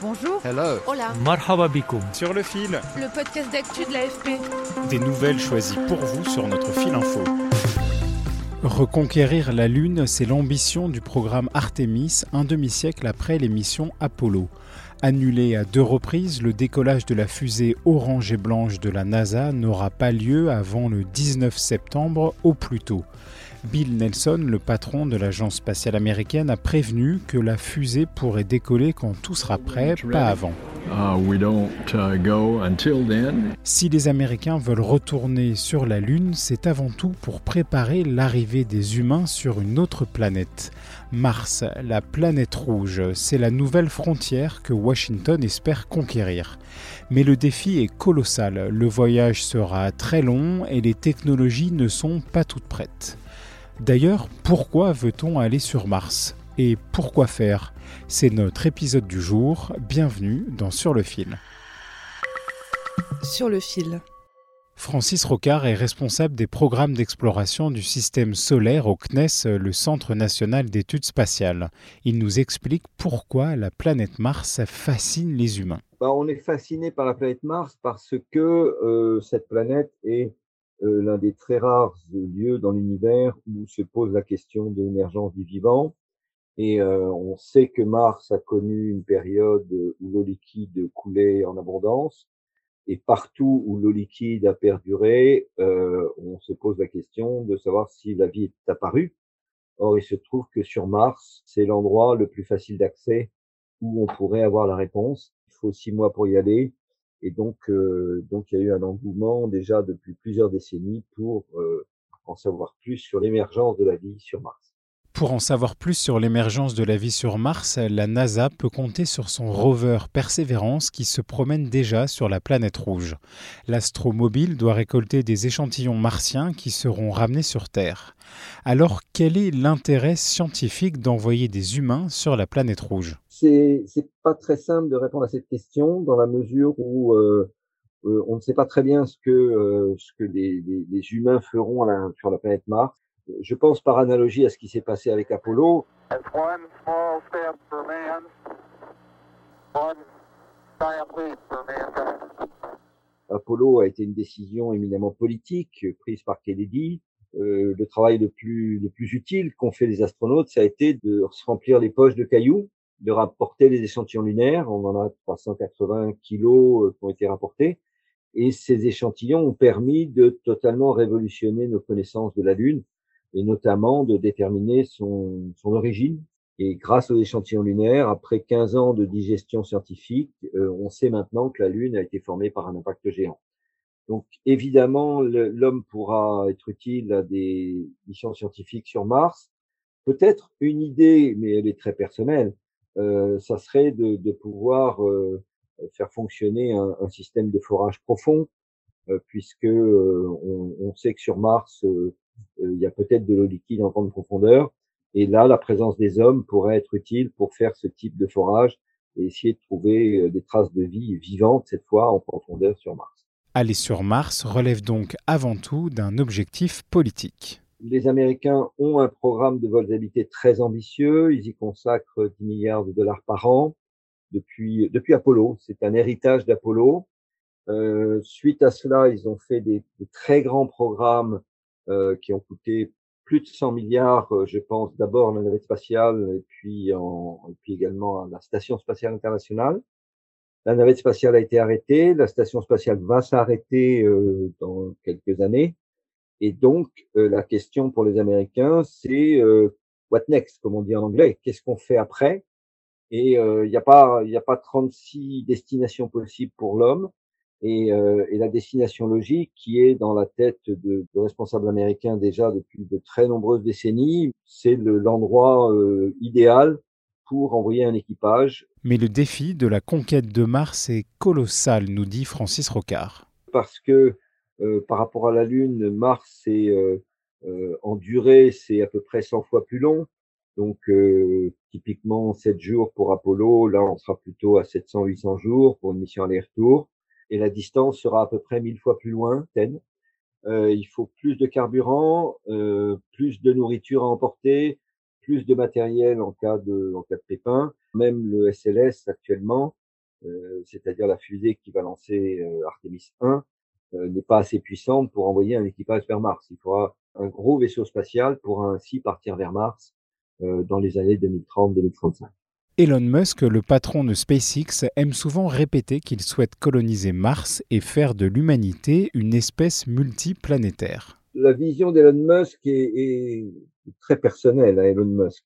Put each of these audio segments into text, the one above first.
Bonjour. Hello. Hola. Marhaba. Sur le fil, Le podcast d'actu de l'AFP. des nouvelles choisies pour vous sur notre fil info. Reconquérir la Lune, c'est l'ambition du programme Artemis, un demi-siècle après l'émission Apollo. Annulé à deux reprises, le décollage de la fusée orange et blanche de la NASA n'aura pas lieu avant le 19 septembre au plus tôt. Bill Nelson, le patron de l'agence spatiale américaine, a prévenu que la fusée pourrait décoller quand tout sera prêt, pas avant. Don't uh. Si les Américains veulent retourner sur la Lune, c'est avant tout pour préparer l'arrivée des humains sur une autre planète. Mars, la planète rouge, c'est la nouvelle frontière que Washington espère conquérir. Mais le défi est colossal, le voyage sera très long et les technologies ne sont pas toutes prêtes. D'ailleurs, pourquoi veut-on aller sur Mars Et pourquoi faire? C'est notre épisode du jour, bienvenue dans Sur le fil. Sur le fil. Francis Rocard est responsable des programmes d'exploration du système solaire au CNES, le Centre national d'études spatiales. Il nous explique pourquoi la planète Mars fascine les humains. Bah, on est fasciné par la planète Mars parce que euh, cette planète est euh, l'un des très rares lieux dans l'univers où se pose la question de l'émergence du vivant. Et euh, on sait que Mars a connu une période où l'eau liquide coulait en abondance. Et partout où l'eau liquide a perduré, euh, on se pose la question de savoir si la vie est apparue. Or, il se trouve que sur Mars, c'est l'endroit le plus facile d'accès où on pourrait avoir la réponse. Il faut six mois pour y aller. Et donc, euh, donc il y a eu un engouement déjà depuis plusieurs décennies pour euh, en savoir plus sur l'émergence de la vie sur Mars. Pour en savoir plus sur l'émergence de la vie sur Mars, la NASA peut compter sur son rover Perseverance qui se promène déjà sur la planète rouge. L'astromobile doit récolter des échantillons martiens qui seront ramenés sur Terre. Alors, quel est l'intérêt scientifique d'envoyer des humains sur la planète rouge? C'est pas très simple de répondre à cette question dans la mesure où euh, euh, on ne sait pas très bien ce que euh, les humains feront sur la planète Mars. Je pense par analogie à ce qui s'est passé avec Apollo. Man. Apollo a été une décision éminemment politique prise par Kennedy. Euh, le travail le plus, le plus utile qu'ont fait les astronautes, ça a été de se remplir les poches de cailloux, de rapporter les échantillons lunaires. On en a 380 kilos euh, qui ont été rapportés. Et ces échantillons ont permis de totalement révolutionner nos connaissances de la Lune et notamment de déterminer son, son origine. Et grâce aux échantillons lunaires, après 15 ans de digestion scientifique, euh, on sait maintenant que la Lune a été formée par un impact géant. Donc évidemment, l'homme pourra être utile à des missions scientifiques sur Mars. Peut-être une idée, mais elle est très personnelle, euh, ça serait de, de pouvoir euh, faire fonctionner un, un système de forage profond, euh, puisque euh, on, on sait que sur Mars, euh, il y a peut-être de l'eau liquide en grande profondeur. Et là, la présence des hommes pourrait être utile pour faire ce type de forage et essayer de trouver euh, des traces de vie vivantes, cette fois en profondeur sur Mars. Aller sur Mars relève donc avant tout d'un objectif politique. Les Américains ont un programme de vols habités très ambitieux. Ils y consacrent 10 milliards de dollars par an depuis, depuis Apollo. C'est un héritage d'Apollo. Euh, suite à cela, ils ont fait des, des très grands programmes euh, qui ont coûté plus de 100 milliards, euh, je pense d'abord la navette spatiale et puis, en, et puis également à la Station spatiale internationale. La navette spatiale a été arrêtée, la station spatiale va s'arrêter euh, dans quelques années. Et donc, euh, la question pour les Américains, c'est euh, what next, comme on dit en anglais? Qu'est-ce qu'on fait après? Et euh, il n'y a pas, il n'y a pas 36 destinations possibles pour l'homme. Et, euh, et, la destination logique qui est dans la tête de, de responsables américains déjà depuis de très nombreuses décennies, c'est l'endroit euh, idéal pour envoyer un équipage. Mais le défi de la conquête de Mars est colossal, nous dit Francis Rocard. Parce que euh, par rapport à la Lune, Mars, c'est euh, euh, en durée, c'est à peu près 100 fois plus long. Donc, euh, typiquement, 7 jours pour Apollo. Là, on sera plutôt à 700-800 jours pour une mission aller-retour. Et la distance sera à peu près 1000 fois plus lointaine. Euh, il faut plus de carburant, euh, plus de nourriture à emporter, plus de matériel en cas de, en cas de pépin. Même le SLS actuellement, euh, c'est-à-dire la fusée qui va lancer euh, Artemis 1, euh, n'est pas assez puissante pour envoyer un équipage vers Mars. Il faudra un gros vaisseau spatial pour ainsi partir vers Mars dans les années 2030-2035. Elon Musk, le patron de SpaceX, aime souvent répéter qu'il souhaite coloniser Mars et faire de l'humanité une espèce multiplanétaire. La vision d'Elon Musk est, très personnelle à Elon Musk.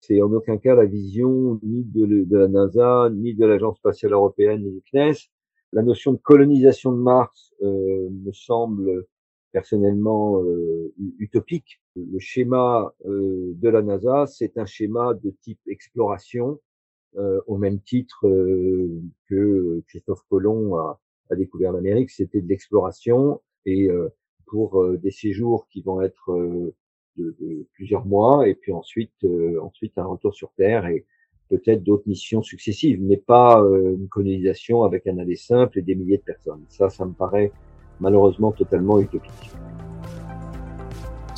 C'est en aucun cas la vision ni de, de la NASA, ni de l'Agence spatiale européenne, ni du CNES. La notion de colonisation de Mars euh, me semble personnellement euh, utopique. Le schéma euh, de la NASA, c'est un schéma de type exploration, euh, au même titre euh, que Christophe Colomb a, a découvert l'Amérique, c'était de l'exploration et euh, pour des séjours qui vont être de, de, plusieurs mois et puis ensuite ensuite un retour sur Terre et peut-être d'autres missions successives, mais pas une colonisation avec un aller simple et des milliers de personnes. Ça, ça me paraît malheureusement totalement utopique.